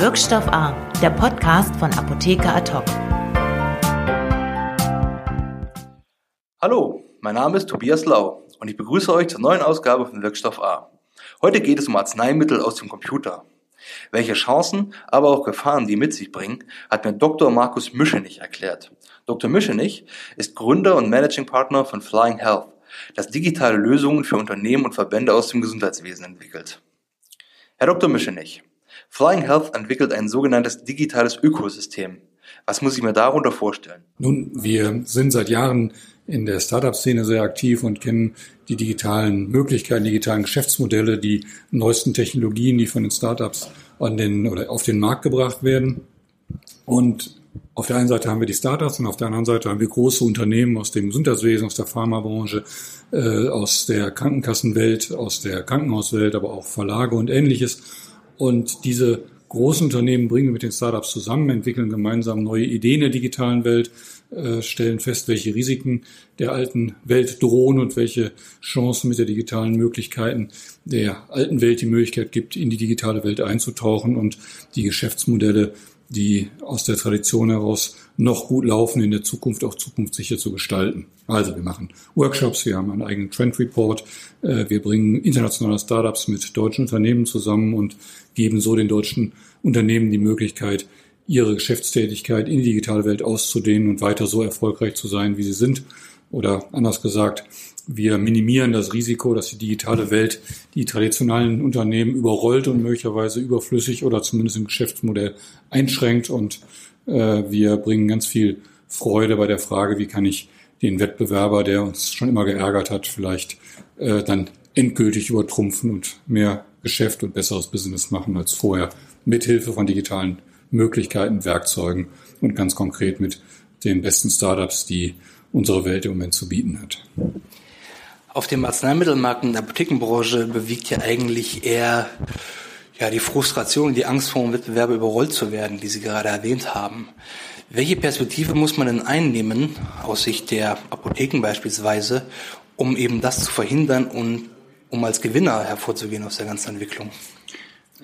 Wirkstoff A, der Podcast von Apotheker Ad Hallo, mein Name ist Tobias Lau und ich begrüße euch zur neuen Ausgabe von Wirkstoff A. Heute geht es um Arzneimittel aus dem Computer. Welche Chancen, aber auch Gefahren die mit sich bringen, hat mir Dr. Markus Mischenich erklärt. Dr. Mischenich ist Gründer und Managing Partner von Flying Health, das digitale Lösungen für Unternehmen und Verbände aus dem Gesundheitswesen entwickelt. Herr Dr. Mischenich, Flying Health entwickelt ein sogenanntes digitales Ökosystem. Was muss ich mir darunter vorstellen? Nun, wir sind seit Jahren in der Startup-Szene sehr aktiv und kennen die digitalen Möglichkeiten, digitalen Geschäftsmodelle, die neuesten Technologien, die von den Startups an den oder auf den Markt gebracht werden. Und auf der einen Seite haben wir die Startups und auf der anderen Seite haben wir große Unternehmen aus dem Gesundheitswesen, aus der Pharmabranche, äh, aus der Krankenkassenwelt, aus der Krankenhauswelt, aber auch Verlage und ähnliches. Und diese großen Unternehmen bringen wir mit den Startups zusammen, entwickeln gemeinsam neue Ideen der digitalen Welt, äh, stellen fest, welche Risiken der alten Welt drohen und welche Chancen mit der digitalen Möglichkeiten der alten Welt die Möglichkeit gibt, in die digitale Welt einzutauchen und die Geschäftsmodelle die aus der Tradition heraus noch gut laufen, in der Zukunft auch zukunftssicher zu gestalten. Also wir machen Workshops, wir haben einen eigenen Trend Report, äh, wir bringen internationale Startups mit deutschen Unternehmen zusammen und geben so den deutschen Unternehmen die Möglichkeit, ihre Geschäftstätigkeit in die digitale Welt auszudehnen und weiter so erfolgreich zu sein, wie sie sind. Oder anders gesagt, wir minimieren das Risiko, dass die digitale Welt die traditionellen Unternehmen überrollt und möglicherweise überflüssig oder zumindest im Geschäftsmodell einschränkt. Und äh, wir bringen ganz viel Freude bei der Frage, wie kann ich den Wettbewerber, der uns schon immer geärgert hat, vielleicht äh, dann endgültig übertrumpfen und mehr Geschäft und besseres Business machen als vorher, mithilfe von digitalen Möglichkeiten, Werkzeugen und ganz konkret mit den besten Startups, die unsere Welt im Moment zu bieten hat. Auf dem Arzneimittelmarkt und der Apothekenbranche bewegt ja eigentlich eher ja, die Frustration, die Angst vor dem Wettbewerb überrollt zu werden, die Sie gerade erwähnt haben. Welche Perspektive muss man denn einnehmen, aus Sicht der Apotheken beispielsweise, um eben das zu verhindern und um als Gewinner hervorzugehen aus der ganzen Entwicklung?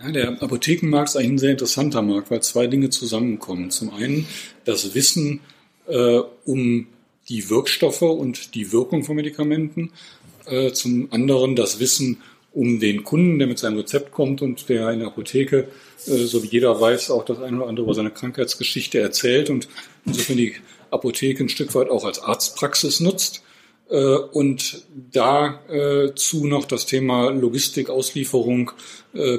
Ja, der Apothekenmarkt ist eigentlich ein sehr interessanter Markt, weil zwei Dinge zusammenkommen. Zum einen das Wissen äh, um die Wirkstoffe und die Wirkung von Medikamenten. Äh, zum anderen das Wissen um den Kunden, der mit seinem Rezept kommt und der in der Apotheke, äh, so wie jeder weiß, auch das eine oder andere über seine Krankheitsgeschichte erzählt und insofern die Apotheke ein Stück weit auch als Arztpraxis nutzt. Äh, und dazu noch das Thema Logistik, Auslieferung,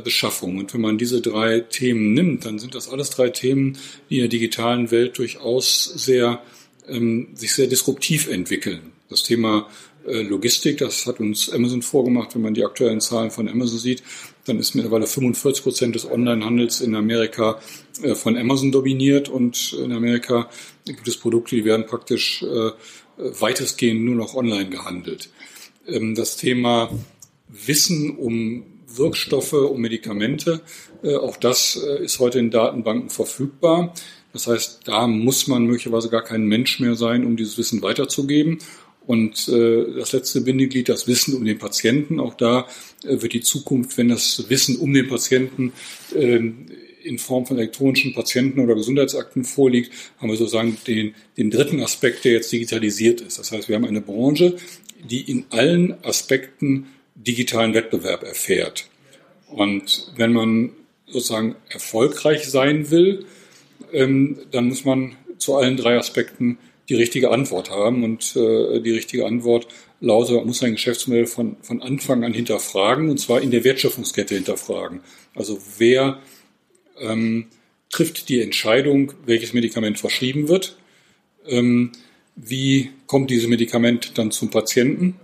Beschaffung. Und wenn man diese drei Themen nimmt, dann sind das alles drei Themen, die in der digitalen Welt durchaus sehr ähm, sich sehr disruptiv entwickeln. Das Thema äh, Logistik, das hat uns Amazon vorgemacht. Wenn man die aktuellen Zahlen von Amazon sieht, dann ist mittlerweile 45 Prozent des Onlinehandels in Amerika äh, von Amazon dominiert und in Amerika gibt es Produkte, die werden praktisch äh, weitestgehend nur noch online gehandelt. Ähm, das Thema Wissen um Wirkstoffe, um Medikamente, auch das ist heute in Datenbanken verfügbar. Das heißt, da muss man möglicherweise gar kein Mensch mehr sein, um dieses Wissen weiterzugeben. Und äh, das letzte Bindeglied, das Wissen um den Patienten. Auch da äh, wird die Zukunft, wenn das Wissen um den Patienten äh, in Form von elektronischen Patienten- oder Gesundheitsakten vorliegt, haben wir sozusagen den, den dritten Aspekt, der jetzt digitalisiert ist. Das heißt, wir haben eine Branche, die in allen Aspekten digitalen Wettbewerb erfährt. Und wenn man sozusagen erfolgreich sein will, ähm, dann muss man zu allen drei Aspekten die richtige Antwort haben. Und äh, die richtige Antwort lautet, man muss sein Geschäftsmodell von, von Anfang an hinterfragen, und zwar in der Wertschöpfungskette hinterfragen. Also wer ähm, trifft die Entscheidung, welches Medikament verschrieben wird? Ähm, wie kommt dieses Medikament dann zum Patienten?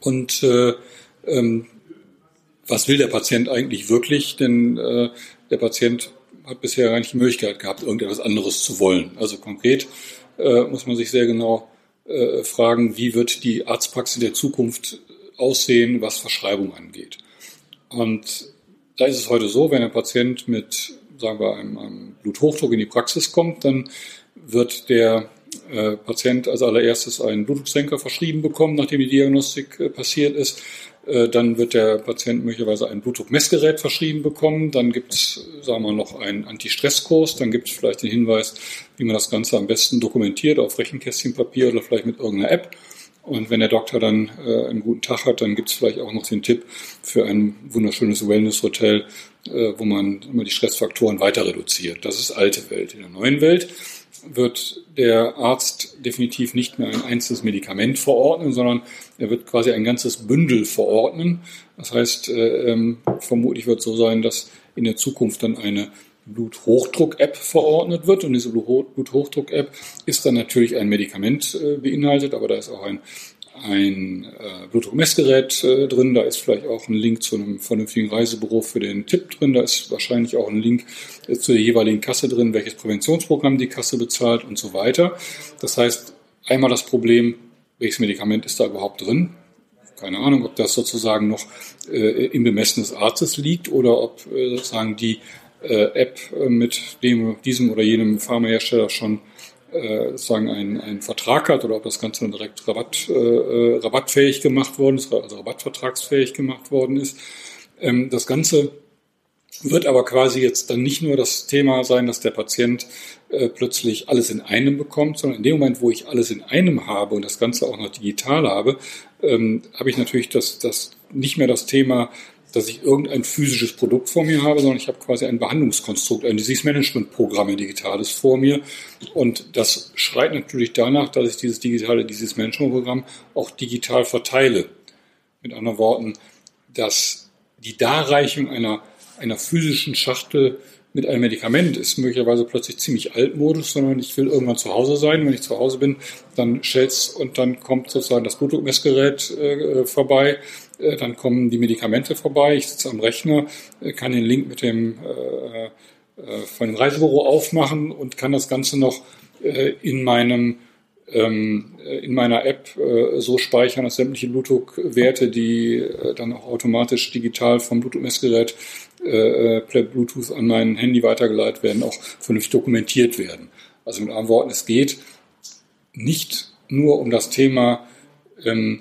Und äh, ähm, was will der Patient eigentlich wirklich? Denn äh, der Patient hat bisher gar nicht die Möglichkeit gehabt, irgendetwas anderes zu wollen. Also konkret äh, muss man sich sehr genau äh, fragen, wie wird die Arztpraxis der Zukunft aussehen, was Verschreibung angeht. Und da ist es heute so, wenn ein Patient mit, sagen wir, einem, einem Bluthochdruck in die Praxis kommt, dann wird der äh, Patient als allererstes einen Blutdrucksenker verschrieben bekommen, nachdem die Diagnostik äh, passiert ist. Äh, dann wird der Patient möglicherweise ein Blutdruckmessgerät verschrieben bekommen. Dann gibt es, sagen wir, noch einen Antistresskurs. Dann gibt es vielleicht den Hinweis, wie man das Ganze am besten dokumentiert auf Rechenkästchenpapier oder vielleicht mit irgendeiner App. Und wenn der Doktor dann äh, einen guten Tag hat, dann gibt es vielleicht auch noch den Tipp für ein wunderschönes Wellness-Hotel, äh, wo man immer die Stressfaktoren weiter reduziert. Das ist alte Welt. In der neuen Welt wird der Arzt definitiv nicht mehr ein einzelnes Medikament verordnen, sondern er wird quasi ein ganzes Bündel verordnen. Das heißt, äh, ähm, vermutlich wird es so sein, dass in der Zukunft dann eine Bluthochdruck-App verordnet wird. Und diese Bluthochdruck-App ist dann natürlich ein Medikament äh, beinhaltet, aber da ist auch ein ein äh, Blutdruckmessgerät äh, drin, da ist vielleicht auch ein Link zu einem vernünftigen Reisebüro für den Tipp drin, da ist wahrscheinlich auch ein Link äh, zu der jeweiligen Kasse drin, welches Präventionsprogramm die Kasse bezahlt und so weiter. Das heißt, einmal das Problem, welches Medikament ist da überhaupt drin? Keine Ahnung, ob das sozusagen noch äh, im Bemessen des Arztes liegt oder ob äh, sozusagen die App äh, mit dem, diesem oder jenem Pharmahersteller schon äh, sozusagen einen, einen Vertrag hat oder ob das Ganze dann direkt Rabatt, äh, äh, rabattfähig gemacht worden ist, also rabattvertragsfähig gemacht worden ist. Ähm, das Ganze wird aber quasi jetzt dann nicht nur das Thema sein, dass der Patient äh, plötzlich alles in einem bekommt, sondern in dem Moment, wo ich alles in einem habe und das Ganze auch noch digital habe, ähm, habe ich natürlich das, das nicht mehr das Thema, dass ich irgendein physisches Produkt vor mir habe, sondern ich habe quasi ein Behandlungskonstrukt, ein Disease Management Programm, ein digitales vor mir. Und das schreit natürlich danach, dass ich dieses digitale Disease Management Programm auch digital verteile. Mit anderen Worten, dass die Darreichung einer, einer physischen Schachtel mit einem Medikament ist möglicherweise plötzlich ziemlich altmodisch, sondern ich will irgendwann zu Hause sein. Wenn ich zu Hause bin, dann stellt's und dann kommt sozusagen das Blutdruckmessgerät äh, vorbei äh, dann kommen die Medikamente vorbei, ich sitze am Rechner, äh, kann den Link mit dem äh, äh, von dem Reisebüro aufmachen und kann das Ganze noch äh, in meinem ähm, in meiner App äh, so speichern, dass sämtliche Blutdruckwerte, die äh, dann auch automatisch digital vom Blutdruckmessgerät äh, per Bluetooth an mein Handy weitergeleitet werden, auch vernünftig dokumentiert werden. Also mit anderen Worten, es geht nicht nur um das Thema ähm,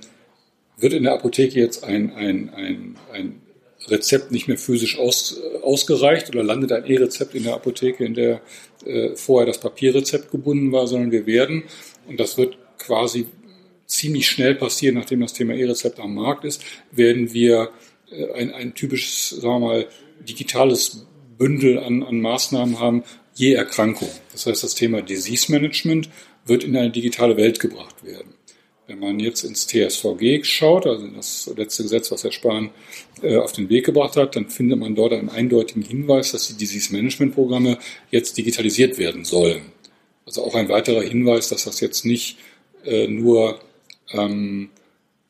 wird in der Apotheke jetzt ein, ein, ein, ein Rezept nicht mehr physisch aus, ausgereicht oder landet ein E-Rezept in der Apotheke, in der äh, vorher das Papierrezept gebunden war, sondern wir werden, und das wird quasi ziemlich schnell passieren, nachdem das Thema E-Rezept am Markt ist, werden wir äh, ein, ein typisches, sagen wir mal, digitales Bündel an, an Maßnahmen haben, je Erkrankung. Das heißt, das Thema Disease Management wird in eine digitale Welt gebracht werden. Wenn man jetzt ins TSVG schaut, also das letzte Gesetz, was Herr Spahn äh, auf den Weg gebracht hat, dann findet man dort einen eindeutigen Hinweis, dass die Disease Management Programme jetzt digitalisiert werden sollen. Also auch ein weiterer Hinweis, dass das jetzt nicht äh, nur ähm,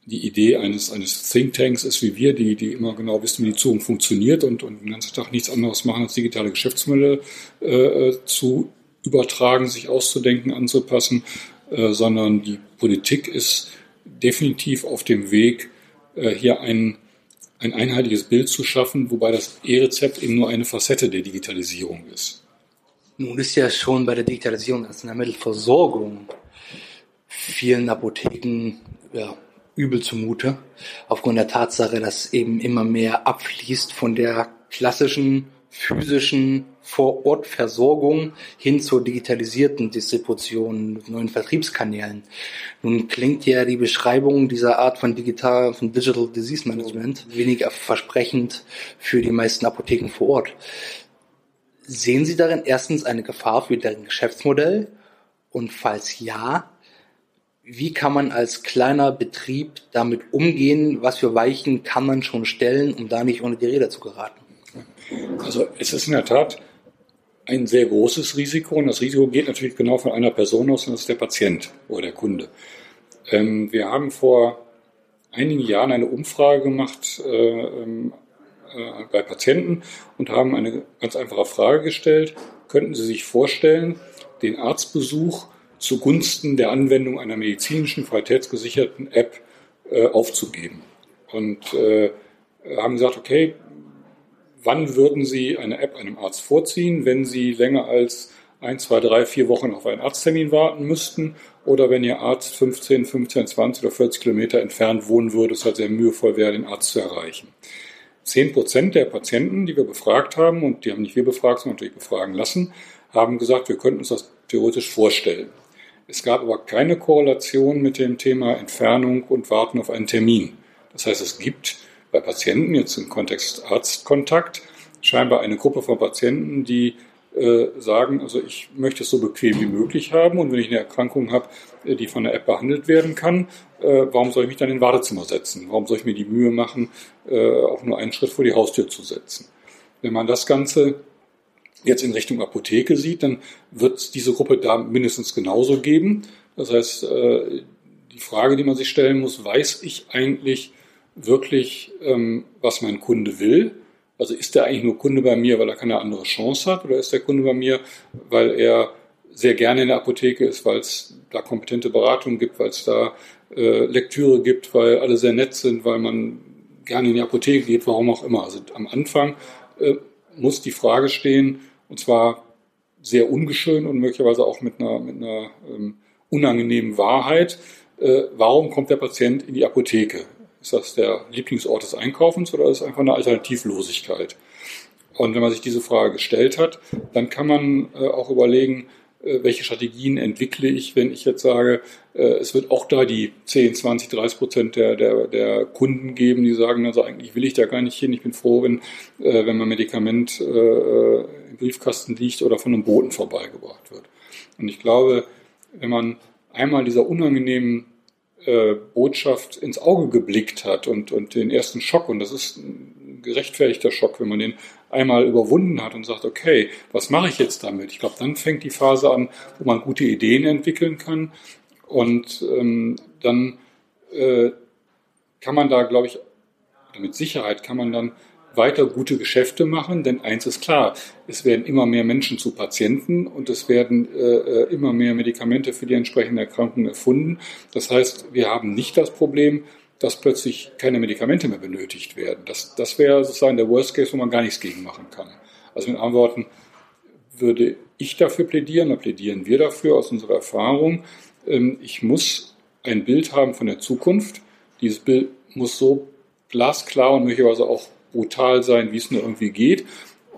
die Idee eines, eines Thinktanks ist wie wir, die, die immer genau wissen, wie die Zukunft funktioniert und, und den ganzen Tag nichts anderes machen, als digitale Geschäftsmodelle äh, zu übertragen, sich auszudenken, anzupassen, äh, sondern die Politik ist definitiv auf dem Weg, äh, hier ein, ein einheitliches Bild zu schaffen, wobei das E-Rezept eben nur eine Facette der Digitalisierung ist. Nun ist ja schon bei der Digitalisierung der Arzneimittelversorgung vielen Apotheken ja, übel zumute, aufgrund der Tatsache, dass eben immer mehr abfließt von der klassischen physischen Vor-Ort-Versorgung hin zur digitalisierten Distribution, neuen Vertriebskanälen. Nun klingt ja die Beschreibung dieser Art von digital, von Digital Disease Management weniger versprechend für die meisten Apotheken vor Ort. Sehen Sie darin erstens eine Gefahr für deren Geschäftsmodell? Und falls ja, wie kann man als kleiner Betrieb damit umgehen? Was für Weichen kann man schon stellen, um da nicht ohne die Räder zu geraten? Also es ist in der Tat ein sehr großes Risiko und das Risiko geht natürlich genau von einer Person aus und das ist der Patient oder der Kunde. Ähm, wir haben vor einigen Jahren eine Umfrage gemacht äh, ähm, äh, bei Patienten und haben eine ganz einfache Frage gestellt. Könnten Sie sich vorstellen, den Arztbesuch zugunsten der Anwendung einer medizinischen, qualitätsgesicherten App äh, aufzugeben? Und äh, haben gesagt, okay, wann würden Sie eine App einem Arzt vorziehen, wenn Sie länger als ein, zwei, drei, vier Wochen auf einen Arzttermin warten müssten oder wenn Ihr Arzt 15, 15, 20 oder 40 Kilometer entfernt wohnen würde, es halt sehr mühevoll wäre, den Arzt zu erreichen. Zehn Prozent der Patienten, die wir befragt haben, und die haben nicht wir befragt, sondern natürlich befragen lassen, haben gesagt, wir könnten uns das theoretisch vorstellen. Es gab aber keine Korrelation mit dem Thema Entfernung und Warten auf einen Termin. Das heißt, es gibt bei Patienten, jetzt im Kontext Arztkontakt, scheinbar eine Gruppe von Patienten, die äh, sagen, also ich möchte es so bequem wie möglich haben und wenn ich eine Erkrankung habe, äh, die von der App behandelt werden kann, äh, warum soll ich mich dann in ein Wartezimmer setzen? Warum soll ich mir die Mühe machen, äh, auch nur einen Schritt vor die Haustür zu setzen? Wenn man das Ganze jetzt in Richtung Apotheke sieht, dann wird es diese Gruppe da mindestens genauso geben. Das heißt, äh, die Frage, die man sich stellen muss, weiß ich eigentlich wirklich, ähm, was mein Kunde will? Also ist der eigentlich nur Kunde bei mir, weil er keine andere Chance hat, oder ist der Kunde bei mir, weil er sehr gerne in der Apotheke ist, weil es da kompetente Beratung gibt, weil es da äh, Lektüre gibt, weil alle sehr nett sind, weil man gerne in die Apotheke geht, warum auch immer. Also am Anfang äh, muss die Frage stehen, und zwar sehr ungeschön und möglicherweise auch mit einer, mit einer ähm, unangenehmen Wahrheit, äh, warum kommt der Patient in die Apotheke? Ist das der Lieblingsort des Einkaufens oder ist es einfach eine Alternativlosigkeit? Und wenn man sich diese Frage gestellt hat, dann kann man äh, auch überlegen, äh, welche Strategien entwickle ich, wenn ich jetzt sage, äh, es wird auch da die 10, 20, 30 Prozent der, der, der Kunden geben, die sagen, also eigentlich will ich da gar nicht hin, ich bin froh, wenn, äh, wenn mein Medikament im Briefkasten liegt oder von einem Boten vorbeigebracht wird. Und ich glaube, wenn man einmal dieser unangenehmen äh, Botschaft ins Auge geblickt hat und, und den ersten Schock, und das ist ein gerechtfertigter Schock, wenn man den einmal überwunden hat und sagt, okay, was mache ich jetzt damit? Ich glaube, dann fängt die Phase an, wo man gute Ideen entwickeln kann und ähm, dann äh, kann man da, glaube ich, mit Sicherheit kann man dann weiter gute Geschäfte machen, denn eins ist klar, es werden immer mehr Menschen zu Patienten und es werden äh, äh, immer mehr Medikamente für die entsprechende Erkrankung erfunden. Das heißt, wir haben nicht das Problem, dass plötzlich keine Medikamente mehr benötigt werden. Das, das wäre sozusagen der Worst Case, wo man gar nichts gegen machen kann. Also mit anderen Worten würde ich dafür plädieren, da plädieren wir dafür aus unserer Erfahrung. Ähm, ich muss ein Bild haben von der Zukunft. Dieses Bild muss so glasklar und möglicherweise auch brutal sein, wie es nur irgendwie geht.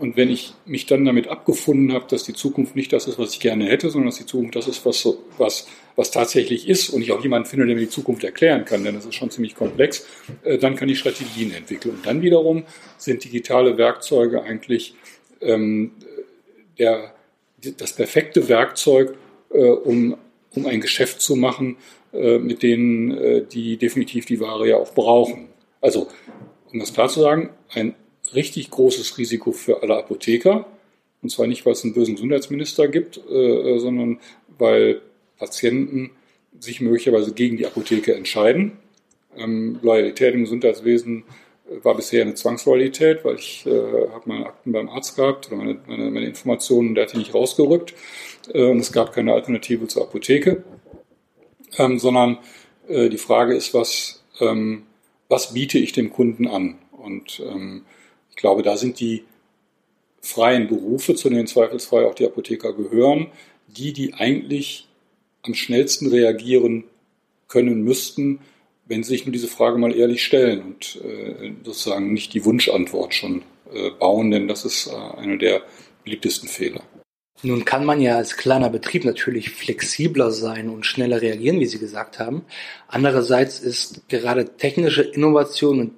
Und wenn ich mich dann damit abgefunden habe, dass die Zukunft nicht das ist, was ich gerne hätte, sondern dass die Zukunft das ist, was, was, was tatsächlich ist und ich auch jemanden finde, der mir die Zukunft erklären kann, denn das ist schon ziemlich komplex, äh, dann kann ich Strategien entwickeln. Und dann wiederum sind digitale Werkzeuge eigentlich ähm, der, das perfekte Werkzeug, äh, um, um ein Geschäft zu machen, äh, mit denen äh, die definitiv die Ware ja auch brauchen. Also um das klar zu sagen, ein richtig großes Risiko für alle Apotheker. Und zwar nicht, weil es einen bösen Gesundheitsminister gibt, äh, sondern weil Patienten sich möglicherweise gegen die Apotheke entscheiden. Ähm, Loyalität im Gesundheitswesen war bisher eine Zwangsloyalität, weil ich äh, habe meine Akten beim Arzt gehabt, meine, meine, meine Informationen, der hat die nicht rausgerückt. Äh, und es gab keine Alternative zur Apotheke. Ähm, sondern äh, die Frage ist, was ähm, was biete ich dem Kunden an? Und ähm, ich glaube, da sind die freien Berufe, zu denen zweifelsfrei auch die Apotheker gehören, die, die eigentlich am schnellsten reagieren können müssten, wenn sie sich nur diese Frage mal ehrlich stellen und äh, sozusagen nicht die Wunschantwort schon äh, bauen, denn das ist äh, einer der beliebtesten Fehler. Nun kann man ja als kleiner Betrieb natürlich flexibler sein und schneller reagieren, wie Sie gesagt haben. Andererseits ist gerade technische Innovation und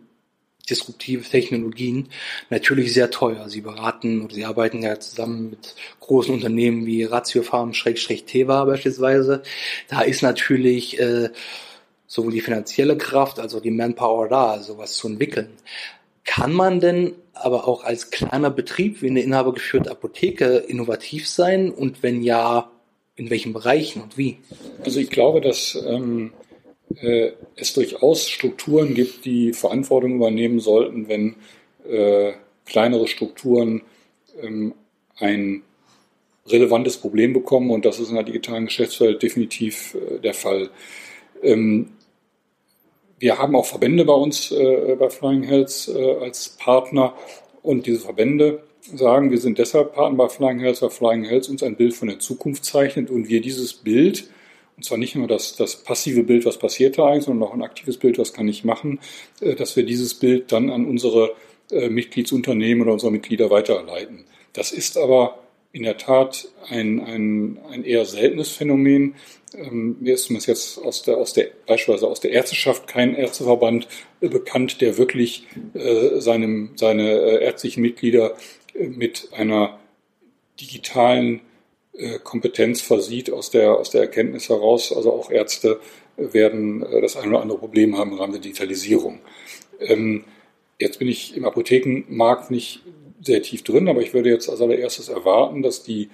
disruptive Technologien natürlich sehr teuer. Sie beraten oder Sie arbeiten ja zusammen mit großen Unternehmen wie Ratiofarm, Schrägstrich Teva beispielsweise. Da ist natürlich äh, sowohl die finanzielle Kraft als auch die Manpower da, sowas zu entwickeln. Kann man denn aber auch als kleiner Betrieb wie eine inhabergeführte Apotheke innovativ sein? Und wenn ja, in welchen Bereichen und wie? Also ich glaube, dass ähm, äh, es durchaus Strukturen gibt, die Verantwortung übernehmen sollten, wenn äh, kleinere Strukturen ähm, ein relevantes Problem bekommen. Und das ist in der digitalen Geschäftswelt definitiv äh, der Fall. Ähm, wir haben auch Verbände bei uns äh, bei Flying Health äh, als Partner und diese Verbände sagen, wir sind deshalb Partner bei Flying Health, weil Flying Health uns ein Bild von der Zukunft zeichnet und wir dieses Bild, und zwar nicht nur das, das passive Bild, was passiert da eigentlich, sondern auch ein aktives Bild, was kann ich machen, äh, dass wir dieses Bild dann an unsere äh, Mitgliedsunternehmen oder unsere Mitglieder weiterleiten. Das ist aber in der Tat ein, ein, ein eher seltenes Phänomen. Ähm, mir ist zumindest jetzt aus der, aus der, beispielsweise aus der Ärzteschaft kein Ärzteverband bekannt, der wirklich äh, seinem, seine äh, ärztlichen Mitglieder äh, mit einer digitalen äh, Kompetenz versieht aus der, aus der Erkenntnis heraus. Also auch Ärzte werden das ein oder andere Problem haben im Rahmen der Digitalisierung. Ähm, jetzt bin ich im Apothekenmarkt nicht sehr tief drin, aber ich würde jetzt als allererstes erwarten, dass die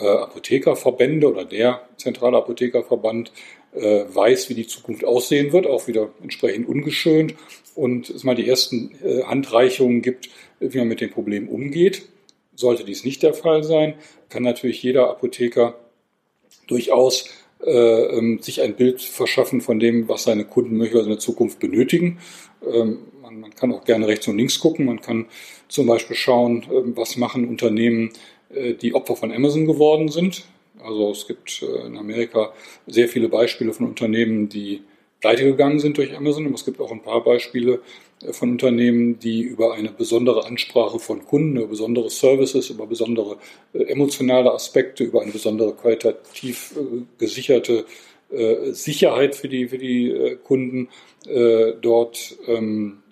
äh, Apothekerverbände oder der zentrale Apothekerverband äh, weiß, wie die Zukunft aussehen wird, auch wieder entsprechend ungeschönt und es mal die ersten äh, Handreichungen gibt, wie man mit dem Problem umgeht. Sollte dies nicht der Fall sein, kann natürlich jeder Apotheker durchaus äh, ähm, sich ein Bild verschaffen von dem, was seine Kunden möglicherweise in der Zukunft benötigen. Ähm, man, man, kann auch gerne rechts und links gucken. Man kann zum Beispiel schauen, äh, was machen Unternehmen, äh, die Opfer von Amazon geworden sind. Also es gibt äh, in Amerika sehr viele Beispiele von Unternehmen, die pleite gegangen sind durch Amazon. Und es gibt auch ein paar Beispiele äh, von Unternehmen, die über eine besondere Ansprache von Kunden, über besondere Services, über besondere emotionale Aspekte, über eine besondere qualitativ gesicherte Sicherheit für die, für die Kunden dort ähm,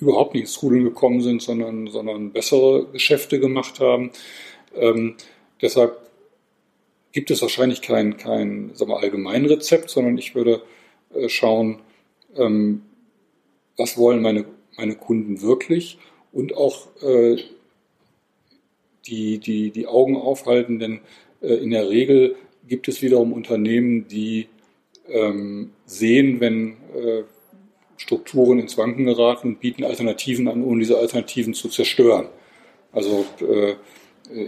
überhaupt nicht ins Trudeln gekommen sind, sondern, sondern bessere Geschäfte gemacht haben. Ähm, deshalb gibt es wahrscheinlich kein, kein sagen wir, Allgemeinrezept, sondern ich würde äh, schauen, ähm, was wollen meine, meine Kunden wirklich und auch äh, die, die, die Augen aufhalten, denn äh, in der Regel gibt es wiederum Unternehmen, die ähm, sehen, wenn äh, Strukturen ins Wanken geraten und bieten Alternativen an, ohne diese Alternativen zu zerstören. Also äh,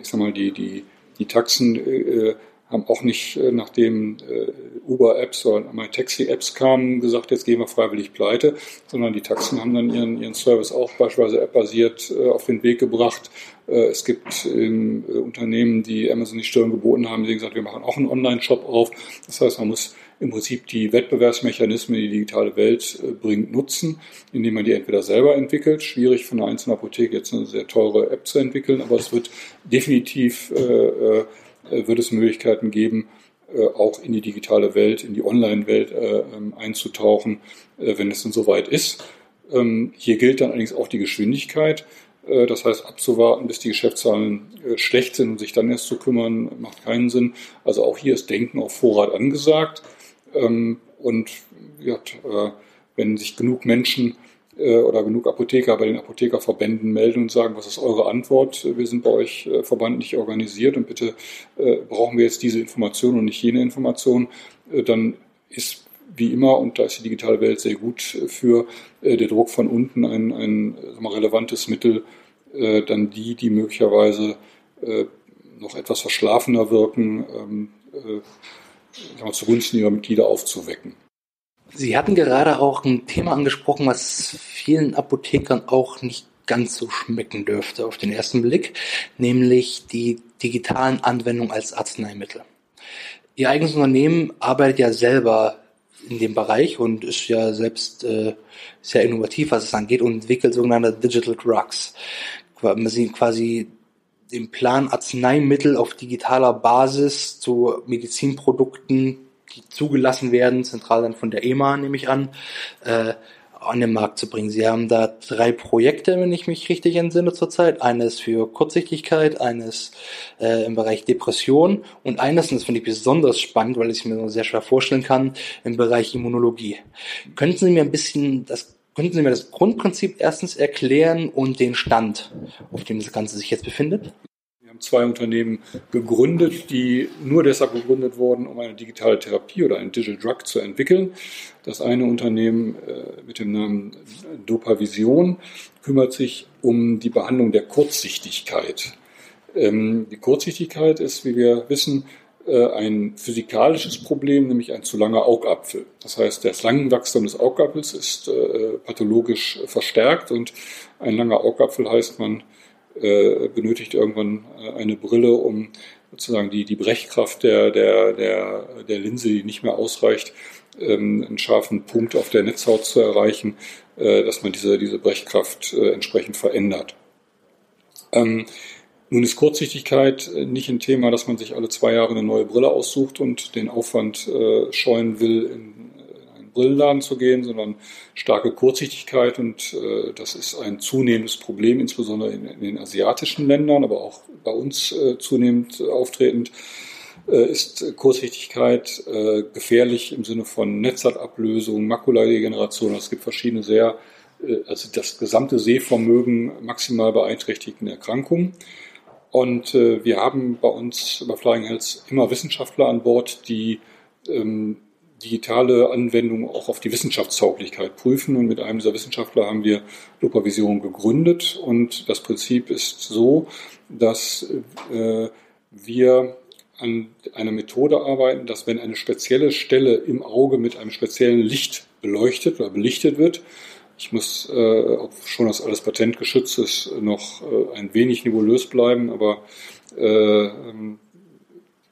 ich sag mal, die, die, die Taxen äh, haben auch nicht, äh, nachdem äh, Uber-Apps oder MyTaxi-Apps kamen, gesagt, jetzt gehen wir freiwillig pleite, sondern die Taxen haben dann ihren, ihren Service auch beispielsweise App-basiert äh, auf den Weg gebracht. Es gibt Unternehmen, die Amazon die Stirn geboten haben, die gesagt, wir machen auch einen Online-Shop auf. Das heißt, man muss im Prinzip die Wettbewerbsmechanismen, die die digitale Welt bringt, nutzen, indem man die entweder selber entwickelt. Schwierig von einer einzelnen Apotheke jetzt eine sehr teure App zu entwickeln, aber es wird definitiv äh, äh, wird es Möglichkeiten geben, äh, auch in die digitale Welt, in die Online-Welt äh, ähm, einzutauchen, wenn es denn soweit ist. Ähm, hier gilt dann allerdings auch die Geschwindigkeit. Das heißt, abzuwarten, bis die Geschäftszahlen schlecht sind und sich dann erst zu kümmern, macht keinen Sinn. Also auch hier ist Denken auf Vorrat angesagt. Ähm, und wenn sich genug Menschen äh, oder genug Apotheker bei den Apothekerverbänden melden und sagen, was ist eure Antwort? Wir sind bei euch äh, verbandlich organisiert und bitte äh, brauchen wir jetzt diese Information und nicht jene Information, dann ist wie immer, und da ist die digitale Welt sehr gut für, der Druck von unten ein, ein relevantes Mittel, dann die, die möglicherweise noch etwas verschlafener wirken, zugunsten ihrer Mitglieder aufzuwecken. Sie hatten gerade auch ein Thema angesprochen, was vielen Apothekern auch nicht ganz so schmecken dürfte auf den ersten Blick, nämlich die digitalen Anwendungen als Arzneimittel. Ihr eigenes Unternehmen arbeitet ja selber in dem Bereich und ist ja selbst äh, sehr innovativ, was es angeht und entwickelt sogenannte Digital Drugs. Quasi den Plan, Arzneimittel auf digitaler Basis zu Medizinprodukten die zugelassen werden, zentral dann von der EMA, nehme ich an, äh, an den Markt zu bringen. Sie haben da drei Projekte, wenn ich mich richtig entsinne zurzeit. Eines für Kurzsichtigkeit, eines äh, im Bereich Depression und eines, und das finde ich besonders spannend, weil ich es mir sehr schwer vorstellen kann, im Bereich Immunologie. Könnten Sie mir ein bisschen das Könnten Sie mir das Grundprinzip erstens erklären und den Stand, auf dem das Ganze sich jetzt befindet? haben zwei Unternehmen gegründet, die nur deshalb gegründet wurden, um eine digitale Therapie oder einen Digital Drug zu entwickeln. Das eine Unternehmen äh, mit dem Namen Dopavision kümmert sich um die Behandlung der Kurzsichtigkeit. Ähm, die Kurzsichtigkeit ist, wie wir wissen, ein physikalisches Problem, nämlich ein zu langer Augapfel. Das heißt, das Langenwachstum des Augapfels ist äh, pathologisch verstärkt und ein langer Augapfel heißt, man äh, benötigt irgendwann äh, eine Brille, um sozusagen die, die Brechkraft der, der, der, der Linse, die nicht mehr ausreicht, ähm, einen scharfen Punkt auf der Netzhaut zu erreichen, äh, dass man diese, diese Brechkraft äh, entsprechend verändert. Ähm, nun ist Kurzsichtigkeit nicht ein Thema, dass man sich alle zwei Jahre eine neue Brille aussucht und den Aufwand äh, scheuen will, in einen Brillenladen zu gehen, sondern starke Kurzsichtigkeit und äh, das ist ein zunehmendes Problem, insbesondere in, in den asiatischen Ländern, aber auch bei uns äh, zunehmend auftretend äh, ist Kurzsichtigkeit äh, gefährlich im Sinne von Netzhautablösung, Makuladegeneration. Es gibt verschiedene sehr, äh, also das gesamte Sehvermögen maximal beeinträchtigten Erkrankungen. Und äh, wir haben bei uns bei Flying Health immer Wissenschaftler an Bord, die ähm, digitale Anwendungen auch auf die Wissenschaftstauglichkeit prüfen. Und mit einem dieser Wissenschaftler haben wir Lupavision gegründet. Und das Prinzip ist so, dass äh, wir an einer Methode arbeiten, dass wenn eine spezielle Stelle im Auge mit einem speziellen Licht beleuchtet oder belichtet wird, ich muss, äh, ob schon das alles patentgeschützt ist, noch äh, ein wenig nebulös bleiben, aber äh, ähm,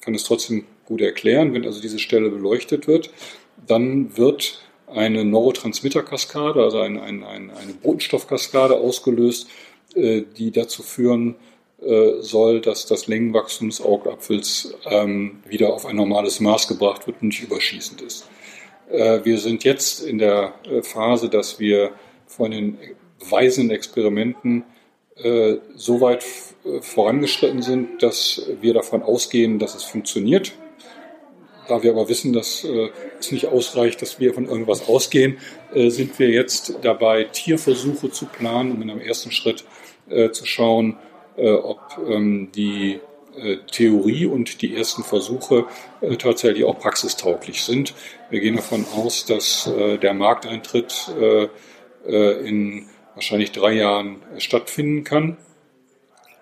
kann es trotzdem gut erklären. Wenn also diese Stelle beleuchtet wird, dann wird eine Neurotransmitterkaskade, also ein, ein, ein, eine Botenstoffkaskade ausgelöst, äh, die dazu führen äh, soll, dass das Längenwachstum des Augapfels ähm, wieder auf ein normales Maß gebracht wird und nicht überschießend ist. Äh, wir sind jetzt in der äh, Phase, dass wir von den weisen Experimenten äh, so weit vorangeschritten sind, dass wir davon ausgehen, dass es funktioniert. Da wir aber wissen, dass es nicht ausreicht, dass wir von irgendwas ausgehen, sind wir jetzt dabei, Tierversuche zu planen, um in einem ersten Schritt zu schauen, ob ähm, die Theorie und die ersten Versuche äh, tatsächlich auch praxistauglich sind. Wir gehen davon aus, dass äh, der Markteintritt in wahrscheinlich drei Jahren stattfinden kann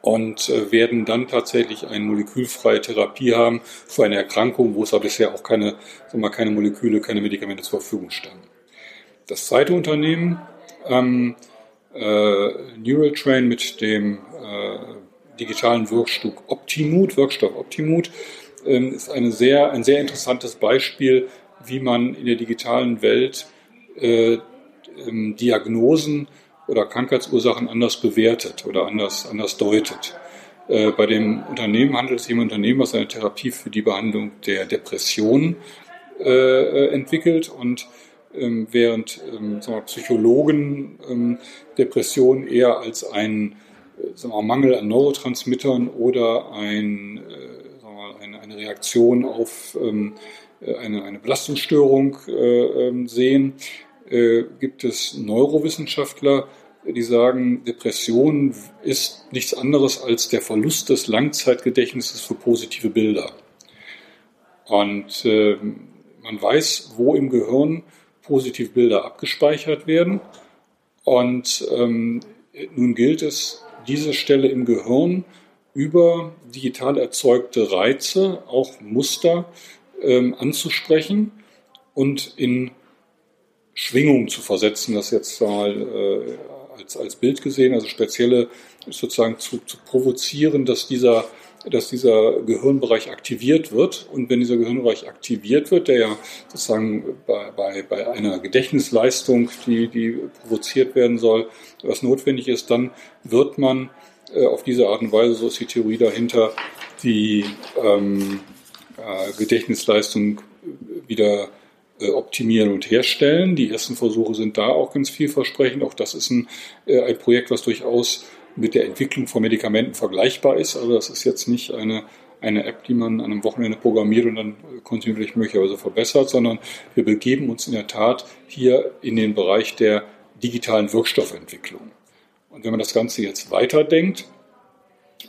und werden dann tatsächlich eine molekülfreie Therapie haben für eine Erkrankung, wo es aber bisher auch keine, sagen wir, keine Moleküle, keine Medikamente zur Verfügung standen. Das zweite Unternehmen, ähm, äh, Neural mit dem äh, digitalen Wirkstoff Optimut, Wirkstoff Optimut, ähm, ist eine sehr, ein sehr interessantes Beispiel, wie man in der digitalen Welt äh, ähm, Diagnosen oder Krankheitsursachen anders bewertet oder anders, anders deutet. Äh, bei dem Unternehmen handelt es sich um ein Unternehmen, was eine Therapie für die Behandlung der Depression äh, entwickelt und ähm, während ähm, Psychologen ähm, Depression eher als ein sagen wir, Mangel an Neurotransmittern oder ein, äh, wir, eine, eine, Reaktion auf ähm, äh, eine, eine Belastungsstörung äh, ähm, sehen, äh, gibt es Neurowissenschaftler, die sagen, Depression ist nichts anderes als der Verlust des Langzeitgedächtnisses für positive Bilder. Und äh, man weiß, wo im Gehirn positive Bilder abgespeichert werden. Und ähm, nun gilt es, diese Stelle im Gehirn über digital erzeugte Reize, auch Muster ähm, anzusprechen und in Schwingung zu versetzen, das jetzt mal äh, als, als Bild gesehen, also spezielle sozusagen zu, zu provozieren, dass dieser dass dieser Gehirnbereich aktiviert wird. Und wenn dieser Gehirnbereich aktiviert wird, der ja sozusagen bei, bei, bei einer Gedächtnisleistung, die, die provoziert werden soll, was notwendig ist, dann wird man äh, auf diese Art und Weise, so ist die Theorie dahinter, die ähm, äh, Gedächtnisleistung wieder äh, optimieren und herstellen. Die ersten Versuche sind da auch ganz vielversprechend. Auch das ist ein, äh, ein Projekt, was durchaus mit der Entwicklung von Medikamenten vergleichbar ist. Also das ist jetzt nicht eine, eine App, die man an einem Wochenende programmiert und dann kontinuierlich möglicherweise verbessert, sondern wir begeben uns in der Tat hier in den Bereich der digitalen Wirkstoffentwicklung. Und wenn man das Ganze jetzt weiterdenkt,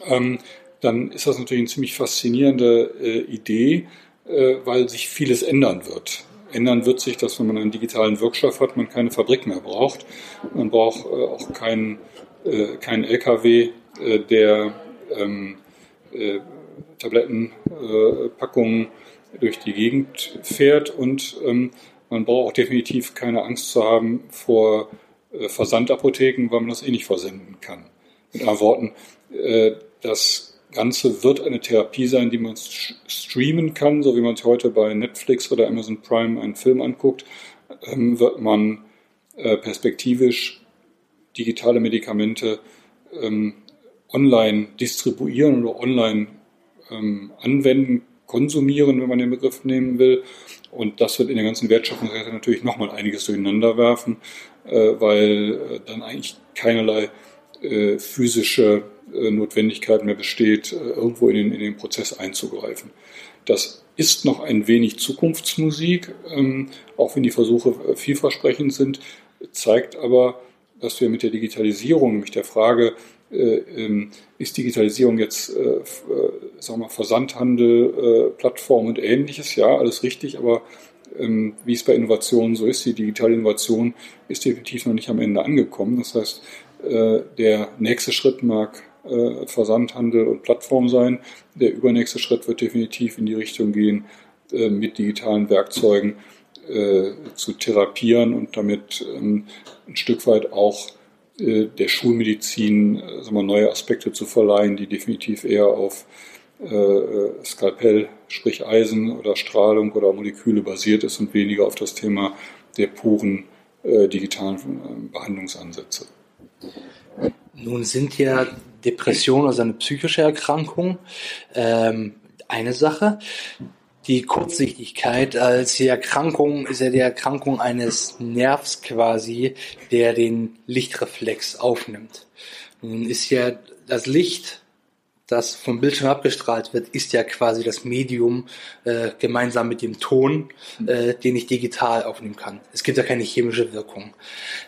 ähm, dann ist das natürlich eine ziemlich faszinierende äh, Idee, äh, weil sich vieles ändern wird. Ändern wird sich, dass wenn man einen digitalen Wirkstoff hat, man keine Fabrik mehr braucht. Man braucht äh, auch keinen äh, kein LKW, äh, der ähm, äh, Tablettenpackungen durch die Gegend fährt und ähm, man braucht auch definitiv keine Angst zu haben vor Versandapotheken, weil man das eh nicht versenden kann. Mit anderen Worten, Äh, das Ganze wird eine Therapie sein, die man streamen kann, so wie man sich heute bei Netflix oder Amazon Prime einen Film anguckt, ähm, wird man äh, perspektivisch digitale Medikamente ähm, online distribuieren oder online ähm, anwenden, konsumieren, wenn man den Begriff nehmen will. Und das wird in der ganzen Wertschöpfungskette natürlich nochmal einiges durcheinander werfen, äh, weil äh, dann eigentlich keinerlei äh, physische äh, Notwendigkeit mehr besteht, äh, irgendwo in den, in den Prozess einzugreifen. Das ist noch ein wenig Zukunftsmusik, ähm, auch wenn die Versuche äh, vielversprechend sind, zeigt aber, dass wir mit der Digitalisierung, nämlich der Frage, äh, ähm, ist Digitalisierung jetzt äh, äh, sagen wir, Versandhandel, Plattform und ähnliches, ja, alles richtig, aber ähm, wie es bei Innovationen so ist, die digitale Innovation ist definitiv noch nicht am Ende angekommen. Das heißt, der nächste Schritt mag Versandhandel und Plattform sein. Der übernächste Schritt wird definitiv in die Richtung gehen, mit digitalen Werkzeugen zu therapieren und damit ähm, ein Stück weit auch äh, der Schulmedizin äh, wir, neue Aspekte zu verleihen, die definitiv eher auf äh, Skalpell, sprich Eisen oder Strahlung oder Moleküle basiert ist und weniger auf das Thema der puren äh, digitalen äh, Behandlungsansätze. Nun sind ja Depressionen, also eine psychische Erkrankung, ähm, eine Sache die Kurzsichtigkeit als die Erkrankung ist ja die Erkrankung eines Nervs quasi, der den Lichtreflex aufnimmt. Nun ist ja das Licht, das vom Bildschirm abgestrahlt wird, ist ja quasi das Medium äh, gemeinsam mit dem Ton, äh, den ich digital aufnehmen kann. Es gibt ja keine chemische Wirkung.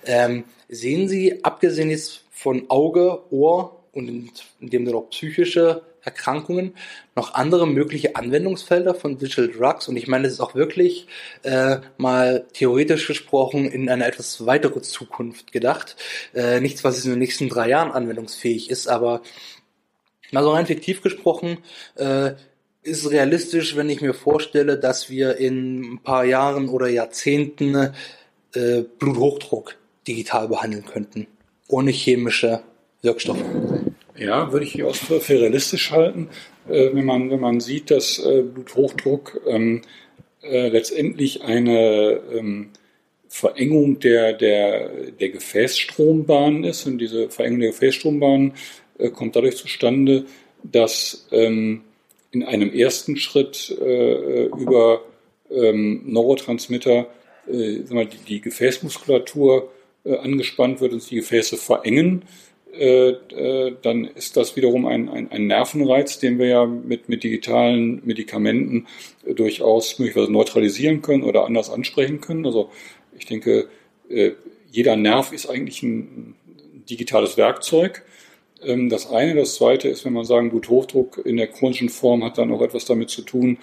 Ähm, sehen Sie, abgesehen jetzt von Auge, Ohr und in, dem dann auch psychische Erkrankungen noch andere mögliche Anwendungsfelder von Digital Drugs und ich meine, das ist auch wirklich äh, mal theoretisch gesprochen in eine etwas weitere Zukunft gedacht. Äh, nichts, was in den nächsten drei Jahren anwendungsfähig ist, aber mal so rein fiktiv gesprochen, äh, ist realistisch, wenn ich mir vorstelle, dass wir in ein paar Jahren oder Jahrzehnten äh, Bluthochdruck digital behandeln könnten, ohne chemische Wirkstoffe. Ja, würde ich auch für, für realistisch halten, äh, wenn, man, wenn man sieht, dass äh, Bluthochdruck ähm, äh, letztendlich eine ähm, Verengung der, der, der Gefäßstrombahn ist. Und diese Verengung der Gefäßstrombahn äh, kommt dadurch zustande, dass ähm, in einem ersten Schritt äh, über ähm, Neurotransmitter äh, die, die Gefäßmuskulatur angespannt wird und die Gefäße verengen. Äh, äh, dann ist das wiederum ein, ein, ein, Nervenreiz, den wir ja mit, mit digitalen Medikamenten äh, durchaus möglicherweise neutralisieren können oder anders ansprechen können. Also ich denke, jeder Nerv ist eigentlich ein digitales Werkzeug. Ähm, das eine. Das zweite ist, wenn man sagen, Bluthochdruck in der chronischen Form hat dann auch etwas damit zu tun,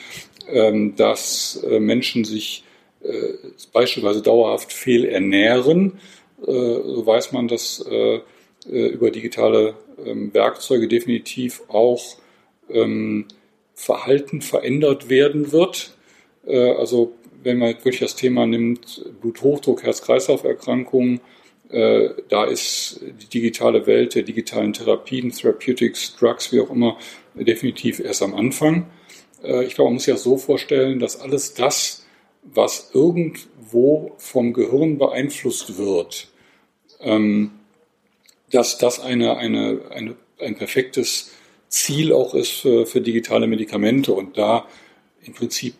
ähm, dass Menschen sich beispielsweise dauerhaft fehlernähren. So weiß man, dass über digitale ähm, Werkzeuge definitiv auch ähm, Verhalten verändert werden wird. Äh, also wenn man wirklich das Thema nimmt, Bluthochdruck, Herz-Kreislauf-Erkrankungen, äh, da ist die digitale Welt der digitalen Therapien, Therapeutics, Drugs, wie auch immer, definitiv erst am Anfang. ich glaube, man muss sich das so vorstellen, dass alles das, was irgendwo vom Gehirn beeinflusst wird, ähm, dass das eine, eine, eine, ein perfektes Ziel auch ist für, für digitale Medikamente und da im Prinzip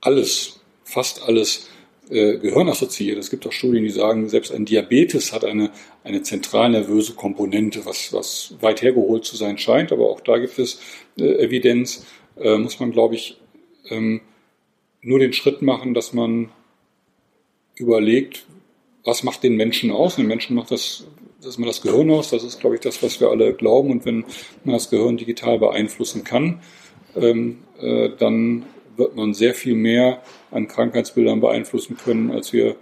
alles, fast alles äh, Gehirn assoziiert. Es gibt auch Studien, die sagen, selbst ein Diabetes hat eine, eine zentralnervöse Komponente, was, was weit hergeholt zu sein scheint, aber auch da gibt es äh, Evidenz, äh, muss man, glaube ich, ähm, nur den Schritt machen, dass man überlegt, was macht den Menschen aus? Den Menschen macht das, das ist mal das Gehirn aus. Das ist, glaube ich, das, was wir alle glauben. Und wenn man das Gehirn digital beeinflussen kann, ähm, äh, dann wird man sehr viel mehr an Krankheitsbildern beeinflussen können, als wir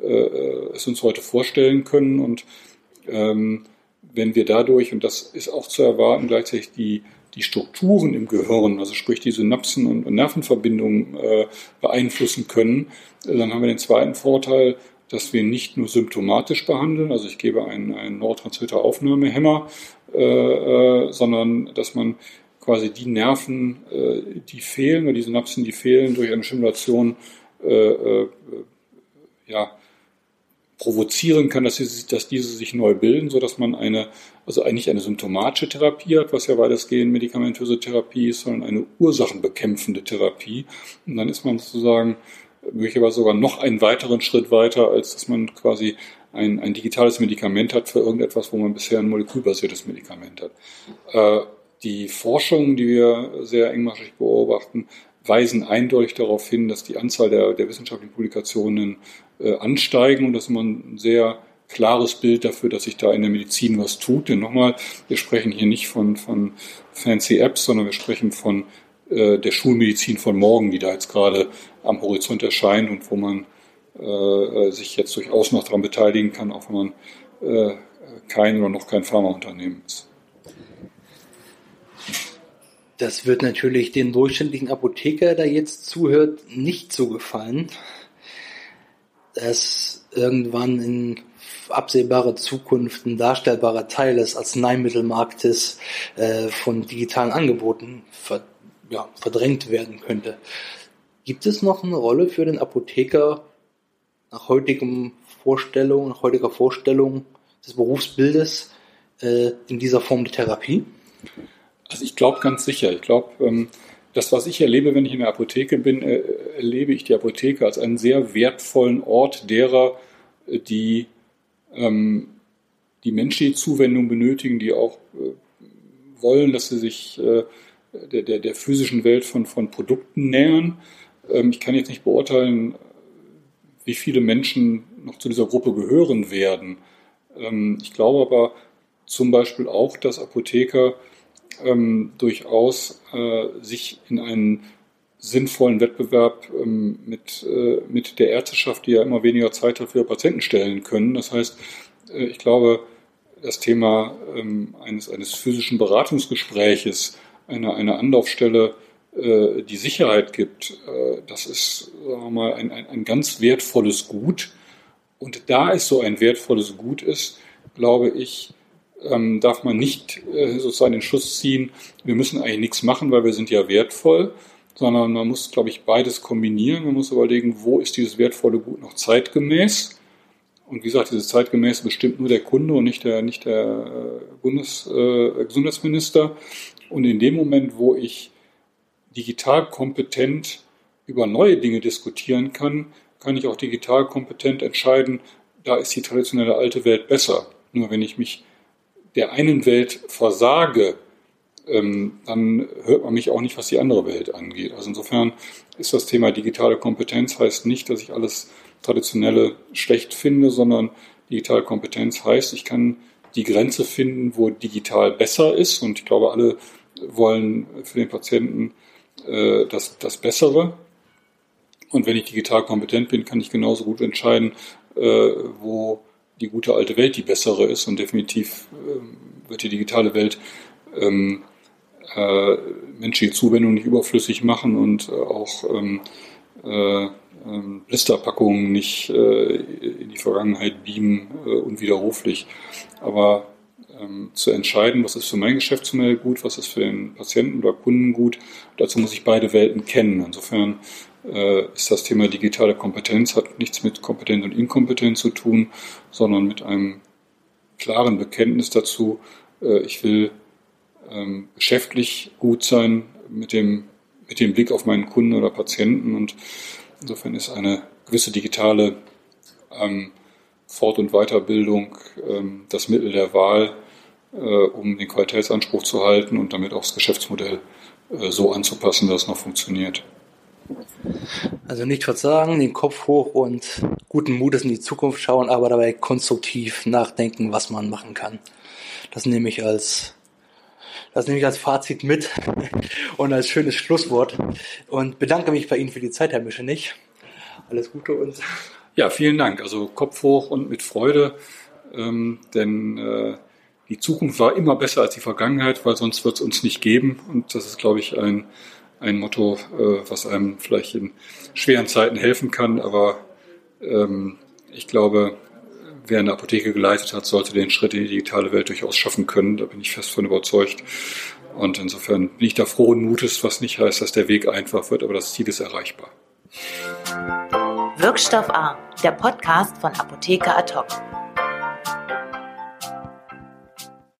äh, es uns heute vorstellen können. Und ähm, wenn wir dadurch, und das ist auch zu erwarten, gleichzeitig die, die Strukturen im Gehirn, also sprich die Synapsen und Nervenverbindungen äh, beeinflussen können, dann haben wir den zweiten Vorteil, dass wir nicht nur symptomatisch behandeln, also ich gebe einen, einen Neurotransmitter-Aufnahmehemmer, äh, äh, sondern dass man quasi die Nerven, äh, die fehlen, oder die Synapsen, die fehlen, durch eine Stimulation äh, äh, ja, provozieren kann, dass, sie, dass diese sich neu bilden, so dass man eine, also eigentlich eine symptomatische Therapie hat, was ja weitestgehend medikamentöse Therapie ist, sondern eine ursachenbekämpfende Therapie. Und dann ist man sozusagen möglicherweise sogar noch einen weiteren Schritt weiter, als dass man quasi ein, ein digitales Medikament hat für irgendetwas, wo man bisher ein molekülbasiertes Medikament hat. Äh, die Forschungen, die wir sehr engmaschig beobachten, weisen eindeutig darauf hin, dass die Anzahl der, der wissenschaftlichen Publikationen äh, ansteigen und das ist immer ein sehr klares Bild dafür, dass sich da in der Medizin was tut. Denn nochmal, wir sprechen hier nicht von, von fancy Apps, sondern wir sprechen von äh, der Schulmedizin von morgen, die da jetzt gerade am Horizont erscheint und wo man äh, sich jetzt durchaus noch daran beteiligen kann, auch wenn man äh, kein oder noch kein Pharmaunternehmen ist. Das wird natürlich den durchschnittlichen Apotheker, der jetzt zuhört, nicht so gefallen, dass irgendwann in absehbarer Zukunft ein darstellbarer Teil des Arzneimittelmarktes äh, von digitalen Angeboten ver ja, verdrängt werden könnte. Gibt es noch eine Rolle für den Apotheker nach heutigem Vorstellung, nach heutiger Vorstellung des Berufsbildes äh, in dieser Form der Therapie? Also ich glaube ganz sicher. Ich glaube, ähm, das, was ich erlebe, wenn ich in der Apotheke bin, äh, erlebe ich die Apotheke als einen sehr wertvollen Ort derer, äh, die ähm, die menschliche Zuwendung benötigen, die auch äh, wollen, dass sie sich äh, der, der, der physischen Welt von, von Produkten nähern. Ähm, ich kann jetzt nicht beurteilen, wie viele Menschen noch zu dieser Gruppe gehören werden. Ähm, ich glaube aber zum Beispiel auch, dass Apotheker ähm, durchaus äh, sich in einen sinnvollen Wettbewerb mit, äh, mit der Ärzteschaft, die ja immer weniger Zeit hat, für Patienten stellen können. Das heißt, äh, ich glaube, das Thema eines, eines physischen Beratungsgespräches, einer, einer Anlaufstelle, äh, die Sicherheit gibt, äh, das ist sagen wir mal, ein, ein, ein ganz wertvolles Gut. Und da es so ein wertvolles Gut ist, glaube ich, ähm, darf man nicht äh, sozusagen den Schuss ziehen, wir müssen eigentlich nichts machen, weil wir sind ja wertvoll, sondern man muss, glaube ich, beides kombinieren. Man muss überlegen, wo ist dieses wertvolle Gut noch zeitgemäß. Und wie gesagt, dieses zeitgemäß bestimmt nur der Kunde und nicht der, nicht der äh, Bundes, äh, Gesundheitsminister. Und in dem Moment, wo ich digital kompetent über neue Dinge diskutieren kann, kann ich auch digital kompetent entscheiden, da ist die traditionelle alte Welt besser. Nur wenn ich mich der einen Welt versage, ähm, dann hört man mich auch nicht, was die andere Welt angeht. Also insofern ist das Thema digitale Kompetenz heißt nicht, dass ich alles Traditionelle schlecht finde, sondern digitale Kompetenz heißt, ich kann die Grenze finden, wo digital besser ist. Und ich glaube, alle wollen für den Patienten äh, das, das Bessere. Und wenn ich digital kompetent bin, kann ich genauso gut entscheiden, äh, wo die gute alte Welt die bessere ist. Und definitiv äh, wird die digitale Welt ähm, äh, menschliche Zuwendung nicht überflüssig machen und äh, auch ähm, äh, ähm, Blisterpackungen nicht äh, in die Vergangenheit beamen, äh, unwiderruflich. Aber ähm, zu entscheiden, was ist für mein Geschäftsmodell gut, was ist für den Patienten oder Kunden gut, dazu muss ich beide Welten kennen. Insofern äh, ist das Thema digitale Kompetenz, hat nichts mit Kompetenz und Inkompetenz zu tun, sondern mit einem klaren Bekenntnis dazu, äh, ich will ähm, geschäftlich gut sein mit dem, mit dem Blick auf meinen Kunden oder Patienten und insofern ist eine gewisse digitale ähm, Fort- und Weiterbildung ähm, das Mittel der Wahl, äh, um den Qualitätsanspruch zu halten und damit auch das Geschäftsmodell äh, so anzupassen, dass es noch funktioniert. Also nicht verzagen, den Kopf hoch und guten Mutes in die Zukunft schauen, aber dabei konstruktiv nachdenken, was man machen kann. Das nehme ich als das nehme ich als Fazit mit und als schönes Schlusswort und bedanke mich bei Ihnen für die Zeit, Herr Mischenich. Alles Gute und ja, vielen Dank. Also Kopf hoch und mit Freude, ähm, denn äh, die Zukunft war immer besser als die Vergangenheit, weil sonst wird es uns nicht geben. Und das ist, glaube ich, ein, ein Motto, äh, was einem vielleicht in schweren Zeiten helfen kann. Aber ähm, ich glaube, wer eine Apotheke geleitet hat, sollte den Schritt in die digitale Welt durchaus schaffen können. Da bin ich fest von überzeugt. Und insofern bin ich da frohen Mutes, was nicht heißt, dass der Weg einfach wird, aber das Ziel ist erreichbar. Wirkstoff A, der Podcast von Apotheker Ad hoc.